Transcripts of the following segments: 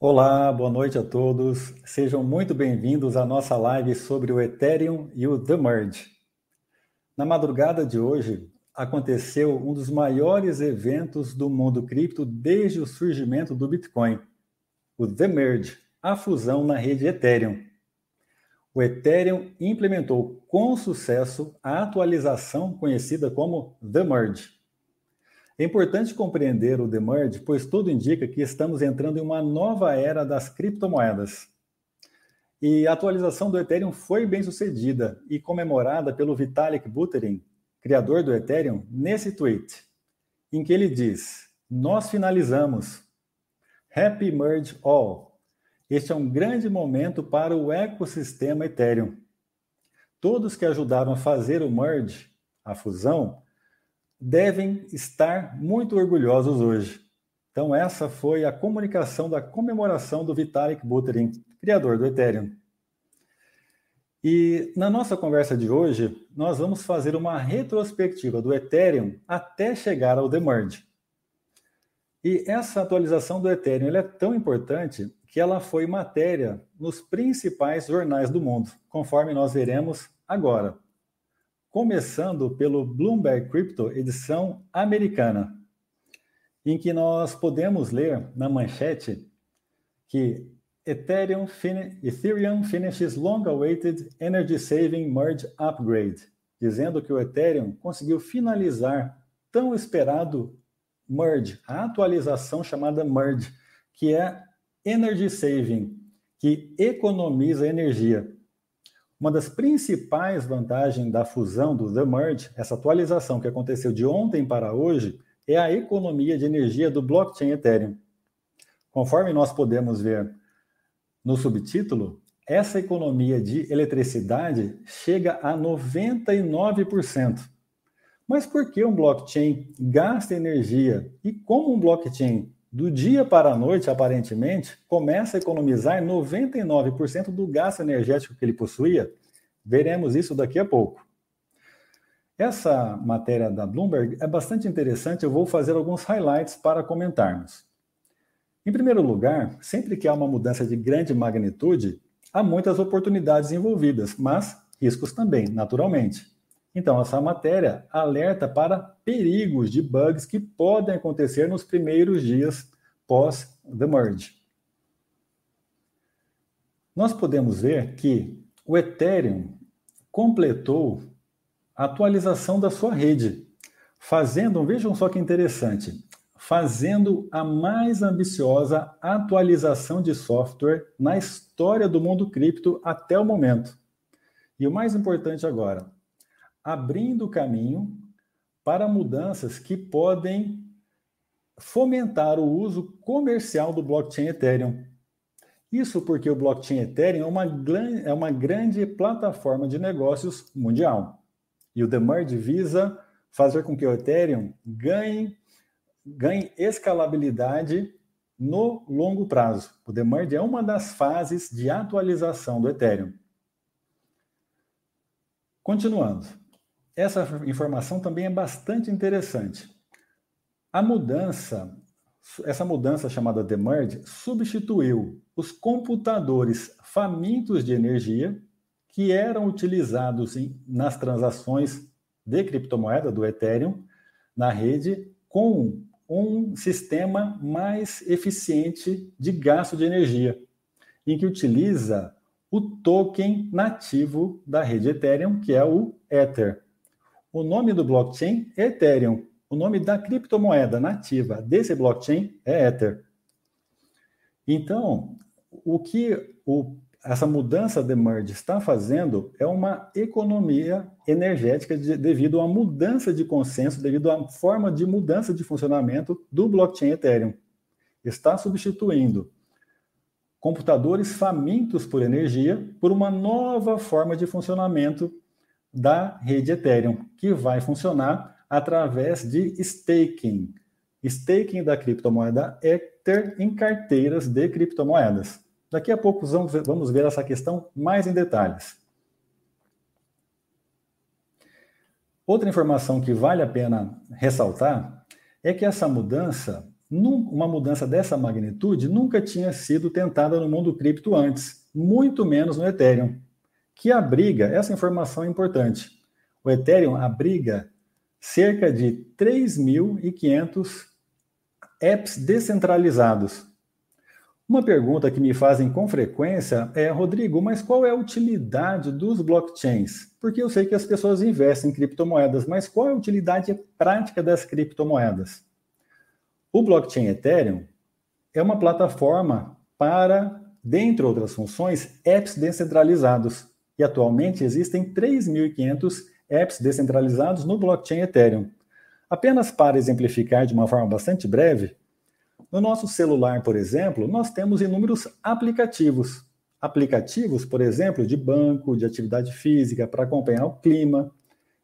Olá, boa noite a todos. Sejam muito bem-vindos à nossa live sobre o Ethereum e o The Merge. Na madrugada de hoje, aconteceu um dos maiores eventos do mundo cripto desde o surgimento do Bitcoin, o The Merge, a fusão na rede Ethereum. O Ethereum implementou com sucesso a atualização conhecida como The Merge. É importante compreender o Demerge, pois tudo indica que estamos entrando em uma nova era das criptomoedas. E a atualização do Ethereum foi bem sucedida e comemorada pelo Vitalik Buterin, criador do Ethereum, nesse tweet, em que ele diz: Nós finalizamos. Happy Merge All. Este é um grande momento para o ecossistema Ethereum. Todos que ajudaram a fazer o merge, a fusão, devem estar muito orgulhosos hoje. Então, essa foi a comunicação da comemoração do Vitalik Buterin, criador do Ethereum. E na nossa conversa de hoje, nós vamos fazer uma retrospectiva do Ethereum até chegar ao Demerge. E essa atualização do Ethereum é tão importante que ela foi matéria nos principais jornais do mundo, conforme nós veremos agora começando pelo Bloomberg Crypto, edição americana, em que nós podemos ler na manchete que Ethereum, fin Ethereum finishes long-awaited energy-saving merge upgrade, dizendo que o Ethereum conseguiu finalizar tão esperado merge, a atualização chamada merge, que é energy saving, que economiza energia. Uma das principais vantagens da fusão do The Merge, essa atualização que aconteceu de ontem para hoje, é a economia de energia do blockchain Ethereum. Conforme nós podemos ver no subtítulo, essa economia de eletricidade chega a 99%. Mas por que um blockchain gasta energia e como um blockchain do dia para a noite, aparentemente, começa a economizar 99% do gasto energético que ele possuía. Veremos isso daqui a pouco. Essa matéria da Bloomberg é bastante interessante, eu vou fazer alguns highlights para comentarmos. Em primeiro lugar, sempre que há uma mudança de grande magnitude, há muitas oportunidades envolvidas, mas riscos também, naturalmente. Então, essa matéria alerta para perigos de bugs que podem acontecer nos primeiros dias pós the merge. Nós podemos ver que o Ethereum completou a atualização da sua rede, fazendo, vejam só que interessante, fazendo a mais ambiciosa atualização de software na história do mundo cripto até o momento. E o mais importante agora, abrindo caminho para mudanças que podem fomentar o uso comercial do blockchain Ethereum. Isso porque o blockchain Ethereum é uma, é uma grande plataforma de negócios mundial. E o Demerge visa fazer com que o Ethereum ganhe, ganhe escalabilidade no longo prazo. O Demerge é uma das fases de atualização do Ethereum. Continuando. Essa informação também é bastante interessante. A mudança, essa mudança chamada demerge, substituiu os computadores famintos de energia que eram utilizados em, nas transações de criptomoeda do Ethereum na rede com um sistema mais eficiente de gasto de energia, em que utiliza o token nativo da rede Ethereum, que é o Ether. O nome do blockchain é Ethereum. O nome da criptomoeda nativa desse blockchain é Ether. Então, o que o, essa mudança de merge está fazendo é uma economia energética de, devido à mudança de consenso, devido à forma de mudança de funcionamento do blockchain Ethereum. Está substituindo computadores famintos por energia por uma nova forma de funcionamento da rede Ethereum, que vai funcionar através de staking. Staking da criptomoeda Ether em carteiras de criptomoedas. Daqui a pouco vamos ver essa questão mais em detalhes. Outra informação que vale a pena ressaltar é que essa mudança uma mudança dessa magnitude nunca tinha sido tentada no mundo cripto antes, muito menos no Ethereum, que abriga, essa informação é importante, o Ethereum abriga cerca de 3.500 apps descentralizados. Uma pergunta que me fazem com frequência é, Rodrigo, mas qual é a utilidade dos blockchains? Porque eu sei que as pessoas investem em criptomoedas, mas qual é a utilidade prática das criptomoedas? O blockchain Ethereum é uma plataforma para, dentre outras funções, apps descentralizados. E atualmente existem 3.500 apps descentralizados no blockchain Ethereum. Apenas para exemplificar de uma forma bastante breve, no nosso celular, por exemplo, nós temos inúmeros aplicativos. Aplicativos, por exemplo, de banco, de atividade física, para acompanhar o clima.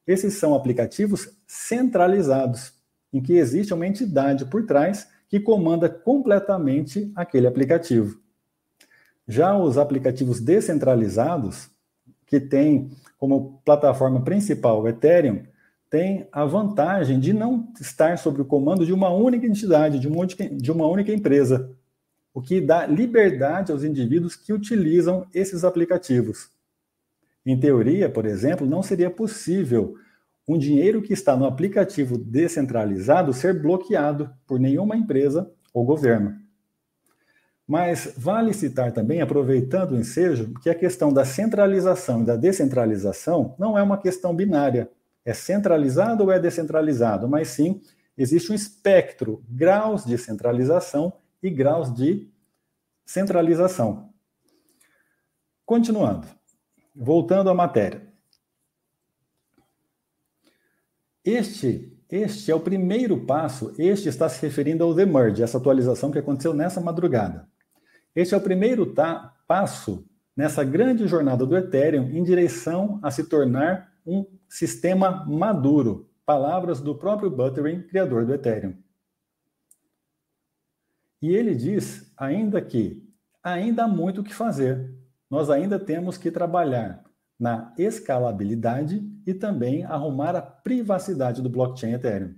Esses são aplicativos centralizados em que existe uma entidade por trás que comanda completamente aquele aplicativo. Já os aplicativos descentralizados, que têm como plataforma principal o Ethereum, tem a vantagem de não estar sob o comando de uma única entidade, de de uma única empresa, o que dá liberdade aos indivíduos que utilizam esses aplicativos. Em teoria, por exemplo, não seria possível um dinheiro que está no aplicativo descentralizado ser bloqueado por nenhuma empresa ou governo. Mas vale citar também, aproveitando o ensejo, que a questão da centralização e da descentralização não é uma questão binária. É centralizado ou é descentralizado? Mas sim, existe um espectro, graus de centralização e graus de centralização. Continuando, voltando à matéria. Este, este é o primeiro passo, este está se referindo ao The Merge, essa atualização que aconteceu nessa madrugada. Este é o primeiro passo nessa grande jornada do Ethereum em direção a se tornar um sistema maduro. Palavras do próprio Buterin, criador do Ethereum. E ele diz ainda que ainda há muito o que fazer. Nós ainda temos que trabalhar na escalabilidade e também arrumar a privacidade do blockchain Ethereum.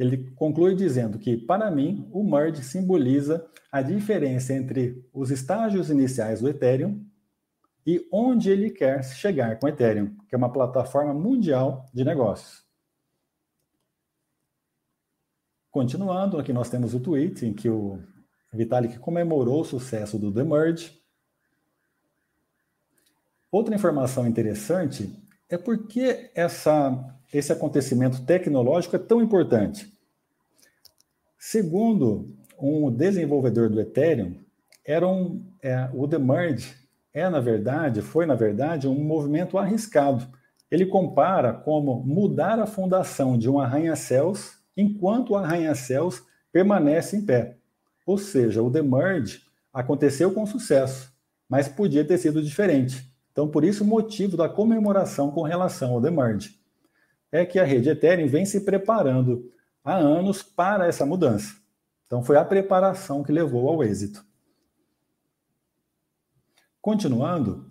Ele conclui dizendo que, para mim, o merge simboliza a diferença entre os estágios iniciais do Ethereum e onde ele quer chegar com o Ethereum, que é uma plataforma mundial de negócios. Continuando, aqui nós temos o tweet em que o Vitalik comemorou o sucesso do The Merge Outra informação interessante é por que essa, esse acontecimento tecnológico é tão importante. Segundo um desenvolvedor do Ethereum, era um, é, o The Merge é, na verdade, foi, na verdade, um movimento arriscado. Ele compara como mudar a fundação de um arranha-céus enquanto o arranha-céus permanece em pé. Ou seja, o The Merge aconteceu com sucesso, mas podia ter sido diferente. Então, por isso, o motivo da comemoração com relação ao Demerge é que a rede Ethereum vem se preparando há anos para essa mudança. Então, foi a preparação que levou ao êxito. Continuando,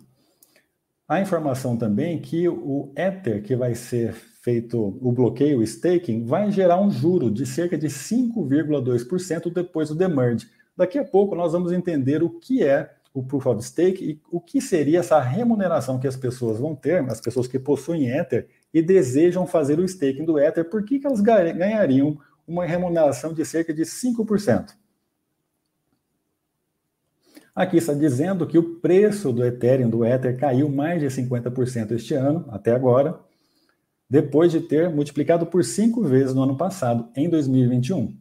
a informação também que o Ether, que vai ser feito o bloqueio, o staking, vai gerar um juro de cerca de 5,2% depois do demerge. Daqui a pouco nós vamos entender o que é o Proof of Stake e o que seria essa remuneração que as pessoas vão ter, as pessoas que possuem Ether e desejam fazer o staking do Ether, por que, que elas ganhariam uma remuneração de cerca de 5%? Aqui está dizendo que o preço do Ethereum, do Ether, caiu mais de 50% este ano, até agora, depois de ter multiplicado por cinco vezes no ano passado, em 2021.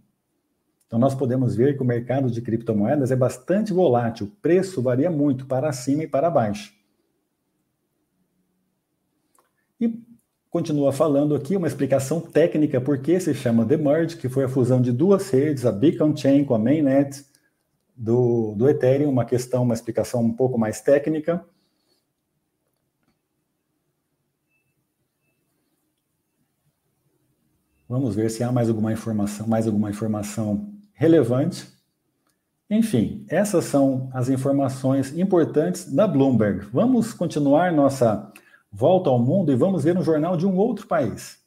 Então, nós podemos ver que o mercado de criptomoedas é bastante volátil, o preço varia muito para cima e para baixo. E continua falando aqui uma explicação técnica por que se chama The Merge, que foi a fusão de duas redes, a Beacon Chain com a Mainnet do, do Ethereum, uma questão, uma explicação um pouco mais técnica. Vamos ver se há mais alguma informação, mais alguma informação relevante. Enfim, essas são as informações importantes da Bloomberg. Vamos continuar nossa volta ao mundo e vamos ver um jornal de um outro país.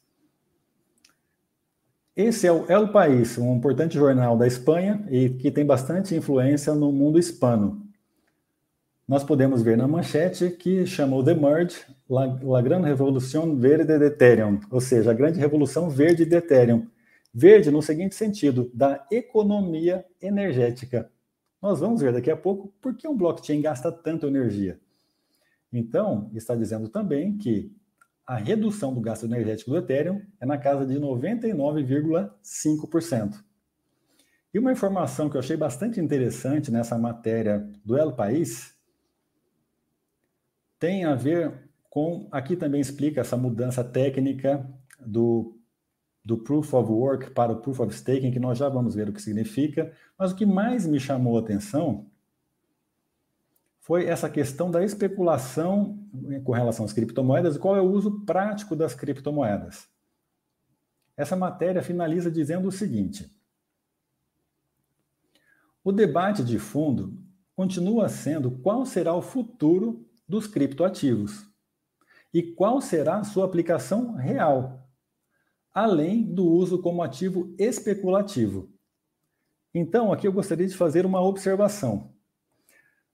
esse é o El País, um importante jornal da Espanha e que tem bastante influência no mundo hispano. Nós podemos ver na manchete que chamou The Merge La, La Grande Revolução Verde de Ethereum, ou seja, a grande revolução verde de Ethereum. Verde no seguinte sentido, da economia energética. Nós vamos ver daqui a pouco por que um blockchain gasta tanta energia. Então, está dizendo também que a redução do gasto energético do Ethereum é na casa de 99,5%. E uma informação que eu achei bastante interessante nessa matéria do El País tem a ver com. Aqui também explica essa mudança técnica do, do Proof of Work para o Proof of Staking, que nós já vamos ver o que significa. Mas o que mais me chamou a atenção foi essa questão da especulação com relação às criptomoedas e qual é o uso prático das criptomoedas. Essa matéria finaliza dizendo o seguinte: o debate de fundo continua sendo qual será o futuro dos criptoativos e qual será a sua aplicação real, além do uso como ativo especulativo. Então, aqui eu gostaria de fazer uma observação.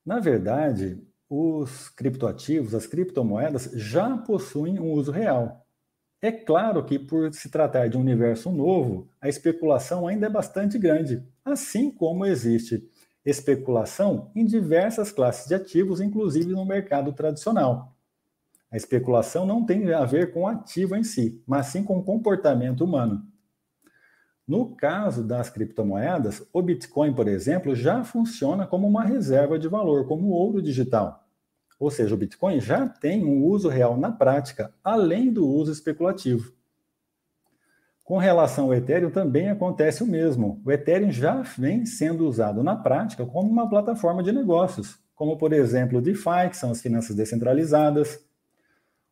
Na verdade, os criptoativos, as criptomoedas, já possuem um uso real. É claro que, por se tratar de um universo novo, a especulação ainda é bastante grande, assim como existe especulação em diversas classes de ativos, inclusive no mercado tradicional. A especulação não tem a ver com o ativo em si, mas sim com o comportamento humano. No caso das criptomoedas, o Bitcoin, por exemplo, já funciona como uma reserva de valor, como ouro digital. Ou seja, o Bitcoin já tem um uso real na prática, além do uso especulativo. Com relação ao Ethereum, também acontece o mesmo. O Ethereum já vem sendo usado na prática como uma plataforma de negócios, como, por exemplo, o DeFi, que são as finanças descentralizadas,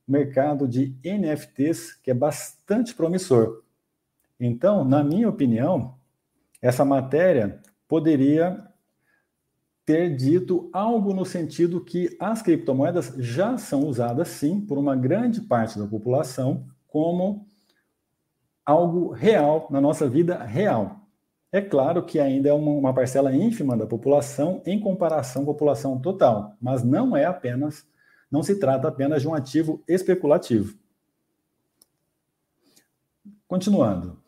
o mercado de NFTs, que é bastante promissor. Então, na minha opinião, essa matéria poderia ter dito algo no sentido que as criptomoedas já são usadas, sim, por uma grande parte da população como algo real na nossa vida real. É claro que ainda é uma, uma parcela ínfima da população em comparação com a população total, mas não é apenas, não se trata apenas de um ativo especulativo. Continuando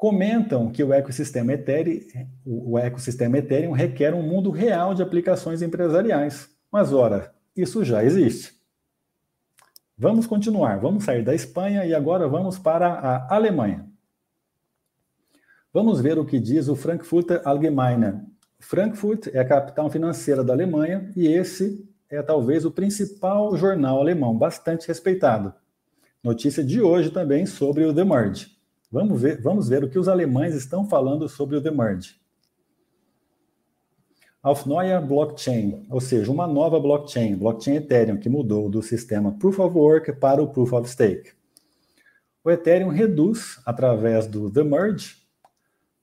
comentam que o ecossistema Ethereum, o ecossistema Ethereum requer um mundo real de aplicações empresariais. Mas, ora, isso já existe. Vamos continuar, vamos sair da Espanha e agora vamos para a Alemanha. Vamos ver o que diz o Frankfurter Allgemeine. Frankfurt é a capital financeira da Alemanha e esse é talvez o principal jornal alemão, bastante respeitado. Notícia de hoje também sobre o The Merge. Vamos ver, vamos ver o que os alemães estão falando sobre o Demerge. Auf neue Blockchain, ou seja, uma nova blockchain, blockchain Ethereum, que mudou do sistema Proof of Work para o Proof of Stake. O Ethereum reduz, através do The Merge,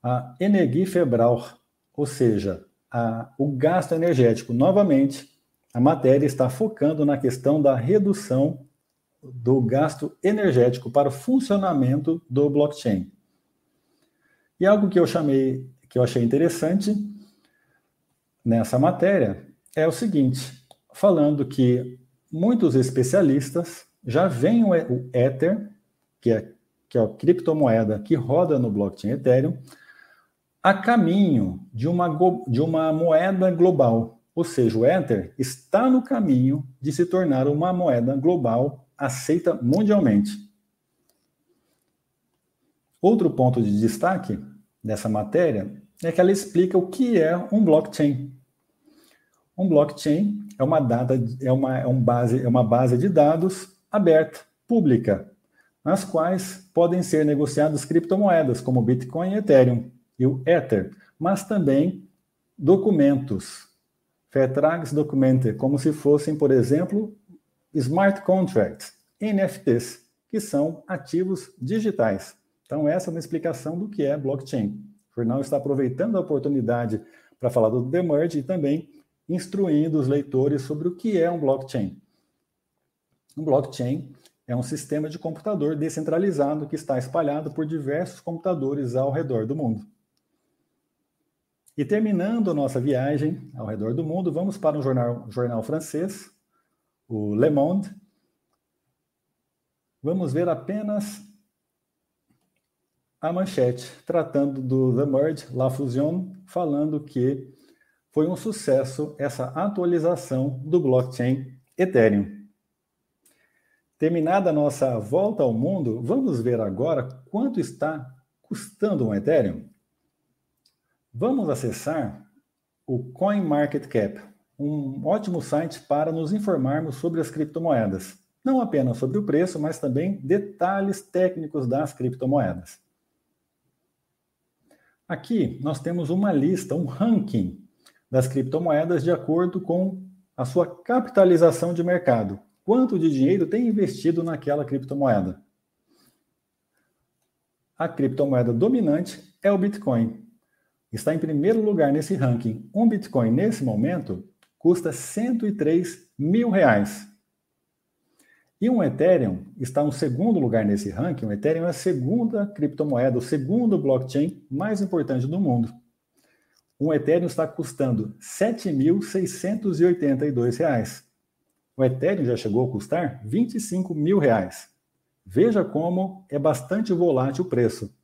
a Energieverbrauch, ou seja, a, o gasto energético. Novamente, a matéria está focando na questão da redução do gasto energético para o funcionamento do blockchain. E algo que eu chamei, que eu achei interessante nessa matéria é o seguinte, falando que muitos especialistas já veem o Ether, que é, que é a criptomoeda que roda no blockchain Ethereum, a caminho de uma, de uma moeda global. Ou seja, o Ether está no caminho de se tornar uma moeda global aceita mundialmente. Outro ponto de destaque dessa matéria é que ela explica o que é um blockchain. Um blockchain é uma, data, é uma, é um base, é uma base de dados aberta, pública, nas quais podem ser negociadas criptomoedas, como Bitcoin e Ethereum, e o Ether, mas também documentos, Vertragsdokumente, como se fossem, por exemplo, smart contracts, NFTs, que são ativos digitais. Então, essa é uma explicação do que é blockchain. O jornal está aproveitando a oportunidade para falar do Demerge e também instruindo os leitores sobre o que é um blockchain. Um blockchain é um sistema de computador descentralizado que está espalhado por diversos computadores ao redor do mundo. E terminando nossa viagem ao redor do mundo, vamos para um jornal, jornal francês, o Le Monde. Vamos ver apenas a manchete, tratando do The Merge, La Fusion, falando que foi um sucesso essa atualização do blockchain Ethereum. Terminada a nossa volta ao mundo, vamos ver agora quanto está custando um Ethereum. Vamos acessar o CoinMarketCap, um ótimo site para nos informarmos sobre as criptomoedas. Não apenas sobre o preço, mas também detalhes técnicos das criptomoedas. Aqui nós temos uma lista, um ranking das criptomoedas de acordo com a sua capitalização de mercado. Quanto de dinheiro tem investido naquela criptomoeda? A criptomoeda dominante é o Bitcoin. Está em primeiro lugar nesse ranking. Um Bitcoin, nesse momento, custa 103 mil reais. E um Ethereum está no segundo lugar nesse ranking. O Ethereum é a segunda criptomoeda, o segundo blockchain mais importante do mundo. Um Ethereum está custando R$ 7.682. O Ethereum já chegou a custar 25 mil reais. Veja como é bastante volátil o preço.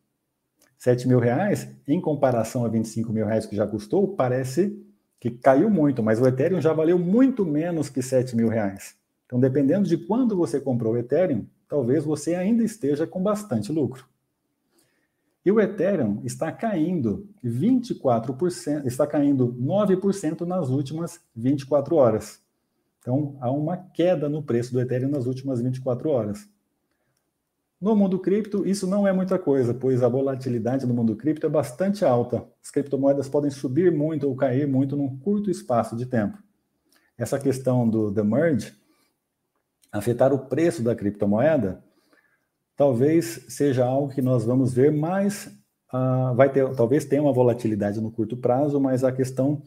7 mil reais, em comparação a 25 mil reais que já custou, parece que caiu muito, mas o Ethereum já valeu muito menos que 7 mil reais. Então, dependendo de quando você comprou o Ethereum, talvez você ainda esteja com bastante lucro. E o Ethereum está caindo 24%, está caindo 9% nas últimas 24 horas. Então, há uma queda no preço do Ethereum nas últimas 24 horas. No mundo cripto, isso não é muita coisa, pois a volatilidade no mundo cripto é bastante alta. As criptomoedas podem subir muito ou cair muito num curto espaço de tempo. Essa questão do the merge afetar o preço da criptomoeda, talvez seja algo que nós vamos ver mais. Uh, vai ter, talvez tenha uma volatilidade no curto prazo, mas a questão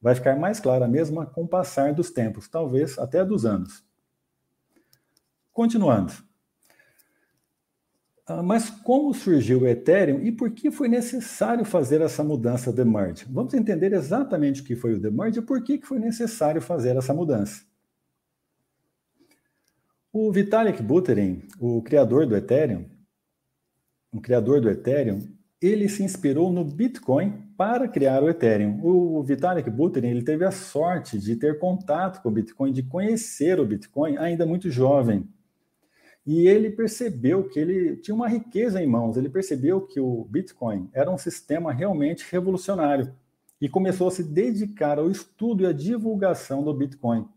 vai ficar mais clara mesmo com o passar dos tempos, talvez até dos anos. Continuando. Uh, mas como surgiu o Ethereum e por que foi necessário fazer essa mudança de merge? Vamos entender exatamente o que foi o the merge e por que foi necessário fazer essa mudança. O Vitalik Buterin, o criador do Ethereum, o criador do Ethereum, ele se inspirou no Bitcoin para criar o Ethereum. O Vitalik Buterin ele teve a sorte de ter contato com o Bitcoin, de conhecer o Bitcoin ainda muito jovem. E ele percebeu que ele tinha uma riqueza em mãos, ele percebeu que o Bitcoin era um sistema realmente revolucionário e começou a se dedicar ao estudo e à divulgação do Bitcoin.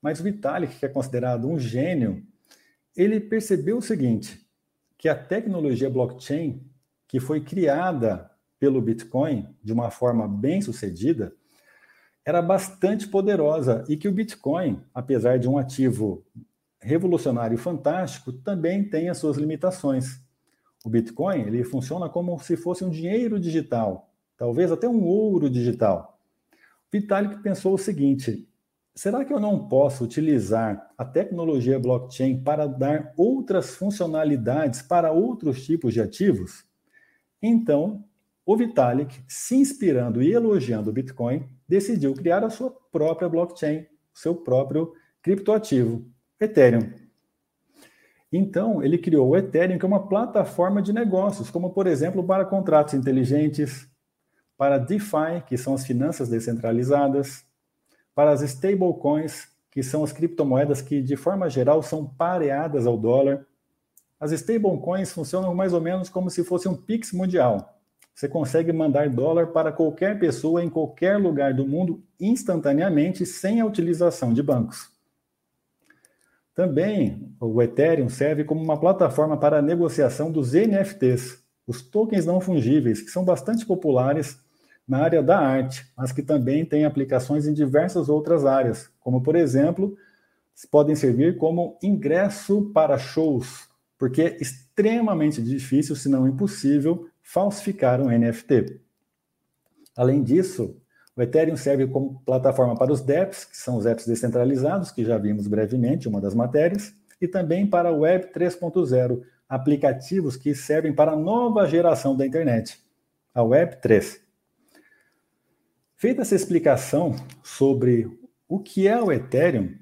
Mas o Vitalik, que é considerado um gênio, ele percebeu o seguinte, que a tecnologia blockchain, que foi criada pelo Bitcoin de uma forma bem sucedida, era bastante poderosa e que o Bitcoin, apesar de um ativo revolucionário e fantástico, também tem as suas limitações. O Bitcoin ele funciona como se fosse um dinheiro digital, talvez até um ouro digital. Vitalik pensou o seguinte: será que eu não posso utilizar a tecnologia blockchain para dar outras funcionalidades para outros tipos de ativos? Então, o Vitalik, se inspirando e elogiando o Bitcoin, decidiu criar a sua própria blockchain, seu próprio criptoativo, Ethereum. Então, ele criou o Ethereum, que é uma plataforma de negócios, como, por exemplo, para contratos inteligentes, para DeFi, que são as finanças descentralizadas, para as stablecoins, que são as criptomoedas que, de forma geral, são pareadas ao dólar. As stablecoins funcionam mais ou menos como se fosse um Pix mundial. Você consegue mandar dólar para qualquer pessoa em qualquer lugar do mundo instantaneamente, sem a utilização de bancos. Também o Ethereum serve como uma plataforma para a negociação dos NFTs, os tokens não fungíveis, que são bastante populares na área da arte, mas que também tem aplicações em diversas outras áreas, como, por exemplo, podem servir como ingresso para shows, porque é extremamente difícil, se não impossível, falsificar um NFT. Além disso, o Ethereum serve como plataforma para os DEPs, que são os apps descentralizados, que já vimos brevemente, uma das matérias, e também para a Web 3.0, aplicativos que servem para a nova geração da internet, a Web 3. Feita essa explicação sobre o que é o Ethereum,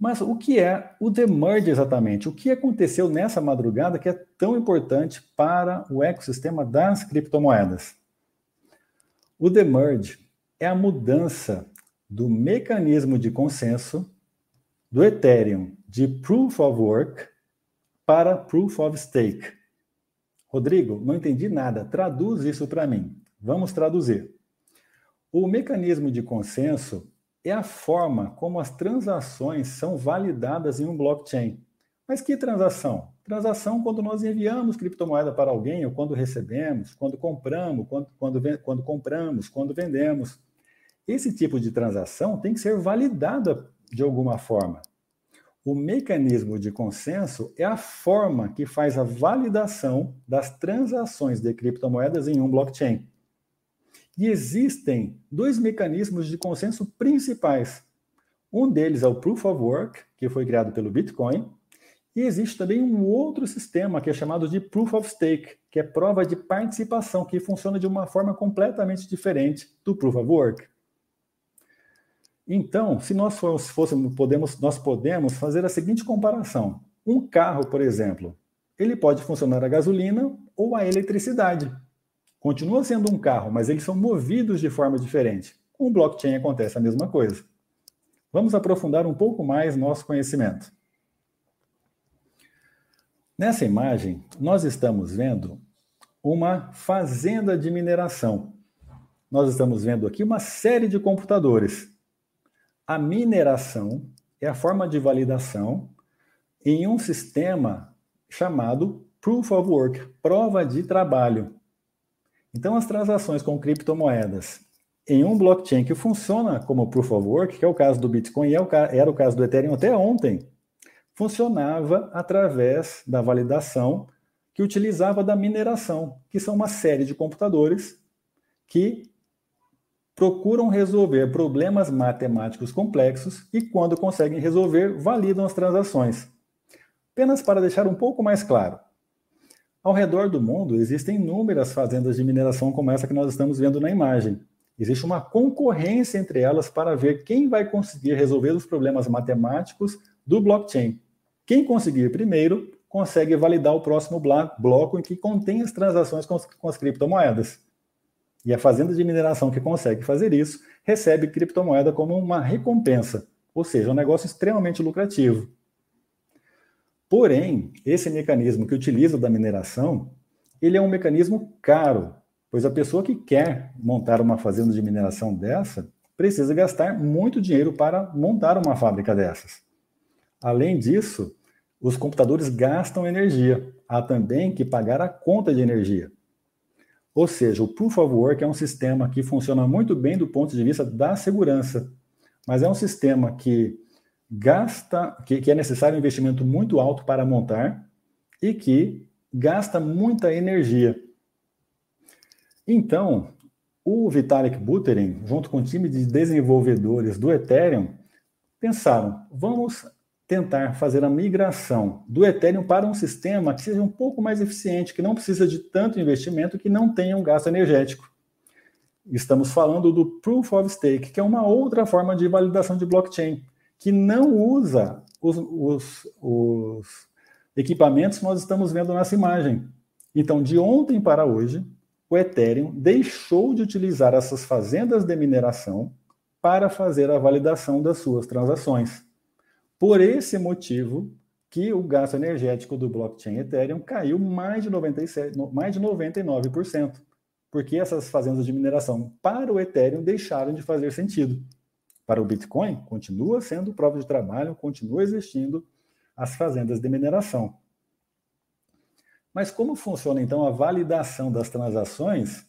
mas o que é o demerge exatamente? O que aconteceu nessa madrugada que é tão importante para o ecossistema das criptomoedas? O demerge é a mudança do mecanismo de consenso do Ethereum de Proof of Work para Proof of Stake. Rodrigo, não entendi nada. Traduz isso para mim. Vamos traduzir. O mecanismo de consenso é a forma como as transações são validadas em um blockchain. Mas que transação? Transação quando nós enviamos criptomoeda para alguém, ou quando recebemos, quando compramos, quando, quando, quando compramos, quando vendemos. Esse tipo de transação tem que ser validada de alguma forma. O mecanismo de consenso é a forma que faz a validação das transações de criptomoedas em um blockchain. E existem dois mecanismos de consenso principais. Um deles é o Proof of Work, que foi criado pelo Bitcoin, e existe também um outro sistema que é chamado de Proof of Stake, que é prova de participação, que funciona de uma forma completamente diferente do Proof of Work. Então, se nós fôssemos, podemos, nós podemos fazer a seguinte comparação. Um carro, por exemplo, ele pode funcionar a gasolina ou a eletricidade. Continua sendo um carro, mas eles são movidos de forma diferente. Com o blockchain acontece a mesma coisa. Vamos aprofundar um pouco mais nosso conhecimento. Nessa imagem, nós estamos vendo uma fazenda de mineração. Nós estamos vendo aqui uma série de computadores a mineração é a forma de validação em um sistema chamado Proof of Work, prova de trabalho. Então, as transações com criptomoedas em um blockchain que funciona como Proof of Work, que é o caso do Bitcoin e é era o caso do Ethereum até ontem, funcionava através da validação que utilizava da mineração, que são uma série de computadores que procuram resolver problemas matemáticos complexos e, quando conseguem resolver, validam as transações. Apenas para deixar um pouco mais claro. Ao redor do mundo existem inúmeras fazendas de mineração como essa que nós estamos vendo na imagem. Existe uma concorrência entre elas para ver quem vai conseguir resolver os problemas matemáticos do blockchain. Quem conseguir primeiro consegue validar o próximo bloco em que contém as transações com as criptomoedas. E a fazenda de mineração que consegue fazer isso recebe criptomoeda como uma recompensa, ou seja, um negócio extremamente lucrativo. Porém, esse mecanismo que utiliza da mineração, ele é um mecanismo caro, pois a pessoa que quer montar uma fazenda de mineração dessa precisa gastar muito dinheiro para montar uma fábrica dessas. Além disso, os computadores gastam energia. Há também que pagar a conta de energia. Ou seja, o Proof of Work é um sistema que funciona muito bem do ponto de vista da segurança, mas é um sistema que gasta, que, que é necessário um investimento muito alto para montar e que gasta muita energia. Então, o Vitalik Buterin, junto com o time de desenvolvedores do Ethereum, pensaram: vamos tentar fazer a migração do Ethereum para um sistema que seja um pouco mais eficiente, que não precisa de tanto investimento, que não tenha um gasto energético. Estamos falando do Proof of Stake, que é uma outra forma de validação de blockchain, que não usa os, os, os equipamentos que nós estamos vendo nessa imagem. Então, de ontem para hoje, o Ethereum deixou de utilizar essas fazendas de mineração para fazer a validação das suas transações. Por esse motivo que o gasto energético do blockchain Ethereum caiu mais de 97, mais de 99%, porque essas fazendas de mineração para o Ethereum deixaram de fazer sentido. Para o Bitcoin, continua sendo prova de trabalho, continua existindo as fazendas de mineração. Mas como funciona então a validação das transações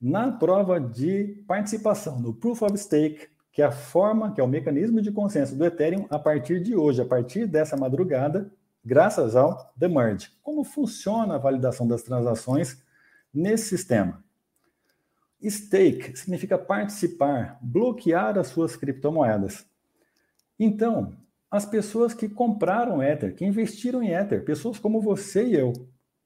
na prova de participação no Proof of Stake que a forma, que é o mecanismo de consenso do Ethereum a partir de hoje, a partir dessa madrugada, graças ao The Merge. Como funciona a validação das transações nesse sistema? Stake significa participar, bloquear as suas criptomoedas. Então, as pessoas que compraram Ether, que investiram em Ether, pessoas como você e eu,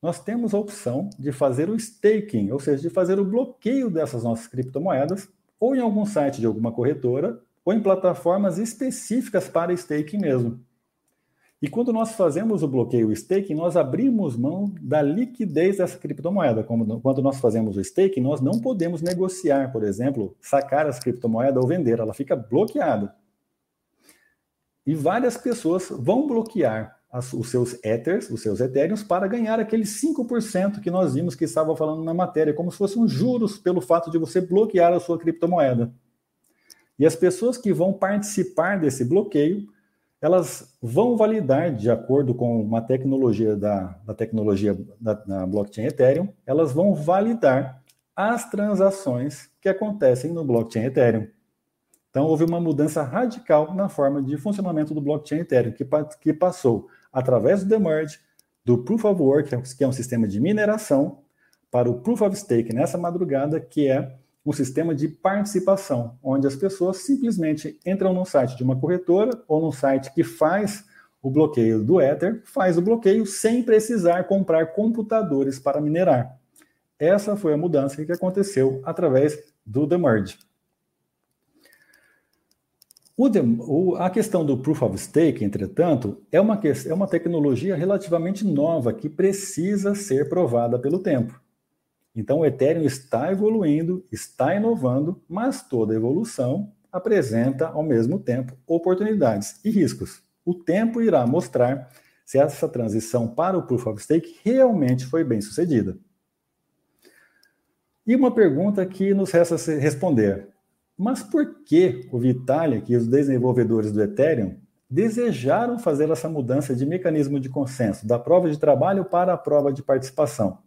nós temos a opção de fazer o staking, ou seja, de fazer o bloqueio dessas nossas criptomoedas, ou em algum site de alguma corretora, ou em plataformas específicas para staking mesmo. E quando nós fazemos o bloqueio staking, nós abrimos mão da liquidez dessa criptomoeda. Quando nós fazemos o staking, nós não podemos negociar, por exemplo, sacar essa criptomoeda ou vender, ela fica bloqueada. E várias pessoas vão bloquear as, os seus Ethers, os seus Ethereums, para ganhar aqueles 5% que nós vimos que estava falando na matéria, como se fossem juros pelo fato de você bloquear a sua criptomoeda. E as pessoas que vão participar desse bloqueio elas vão validar, de acordo com uma tecnologia da, da tecnologia da, da blockchain Ethereum, elas vão validar as transações que acontecem no blockchain Ethereum. Então, houve uma mudança radical na forma de funcionamento do blockchain Ethereum, que, que passou através do demerge, do Proof of Work, que é um sistema de mineração, para o Proof of Stake nessa madrugada, que é um sistema de participação, onde as pessoas simplesmente entram no site de uma corretora ou no site que faz o bloqueio do Ether, faz o bloqueio sem precisar comprar computadores para minerar. Essa foi a mudança que aconteceu através do The Merge. O, a questão do Proof of Stake, entretanto, é uma, é uma tecnologia relativamente nova que precisa ser provada pelo tempo. Então, o Ethereum está evoluindo, está inovando, mas toda evolução apresenta, ao mesmo tempo, oportunidades e riscos. O tempo irá mostrar se essa transição para o Proof of Stake realmente foi bem sucedida. E uma pergunta que nos resta responder: mas por que o Vitalik e os desenvolvedores do Ethereum desejaram fazer essa mudança de mecanismo de consenso da prova de trabalho para a prova de participação?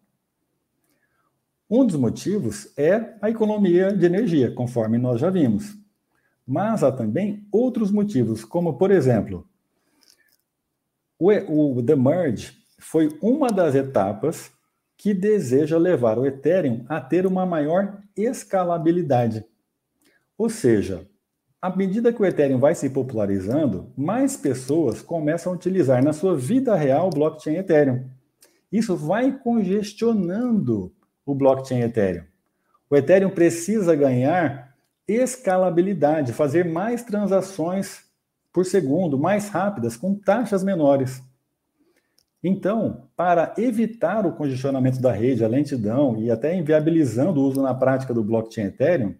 Um dos motivos é a economia de energia, conforme nós já vimos. Mas há também outros motivos, como, por exemplo, o, The Merge foi uma das etapas que deseja levar o Ethereum a ter uma maior escalabilidade. Ou seja, à medida que o Ethereum vai se popularizando, mais pessoas começam a utilizar na sua vida real o blockchain Ethereum. Isso vai congestionando o blockchain Ethereum. O Ethereum precisa ganhar escalabilidade, fazer mais transações por segundo, mais rápidas, com taxas menores. Então, para evitar o congestionamento da rede, a lentidão e até inviabilizando o uso na prática do blockchain Ethereum,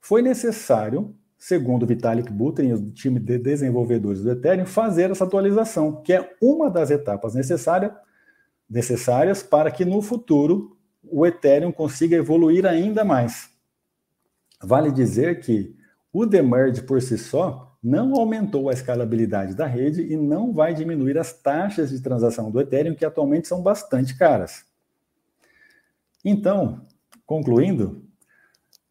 foi necessário, segundo Vitalik Buterin o time de desenvolvedores do Ethereum, fazer essa atualização, que é uma das etapas necessárias, necessárias para que no futuro o Ethereum consiga evoluir ainda mais. Vale dizer que o demerge por si só não aumentou a escalabilidade da rede e não vai diminuir as taxas de transação do Ethereum, que atualmente são bastante caras. Então, concluindo,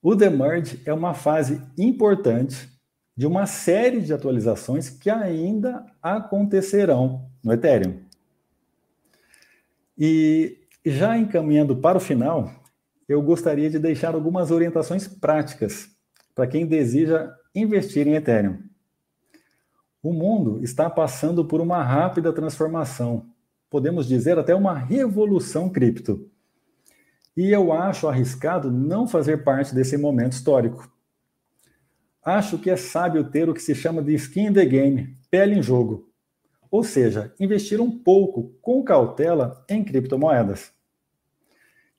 o demerge é uma fase importante de uma série de atualizações que ainda acontecerão no Ethereum. E já encaminhando para o final, eu gostaria de deixar algumas orientações práticas para quem deseja investir em Ethereum. O mundo está passando por uma rápida transformação, podemos dizer até uma revolução cripto. E eu acho arriscado não fazer parte desse momento histórico. Acho que é sábio ter o que se chama de skin in the game, pele em jogo. Ou seja, investir um pouco com cautela em criptomoedas.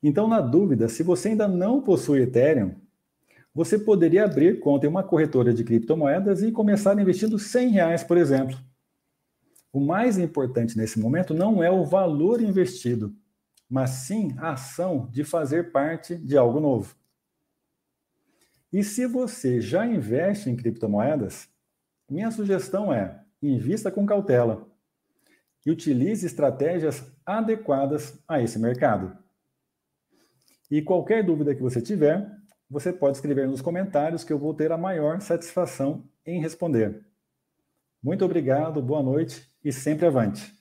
Então, na dúvida, se você ainda não possui Ethereum, você poderia abrir conta em uma corretora de criptomoedas e começar investindo 100 reais, por exemplo. O mais importante nesse momento não é o valor investido, mas sim a ação de fazer parte de algo novo. E se você já investe em criptomoedas, minha sugestão é invista com cautela e utilize estratégias adequadas a esse mercado. E qualquer dúvida que você tiver, você pode escrever nos comentários que eu vou ter a maior satisfação em responder. Muito obrigado, boa noite e sempre avante.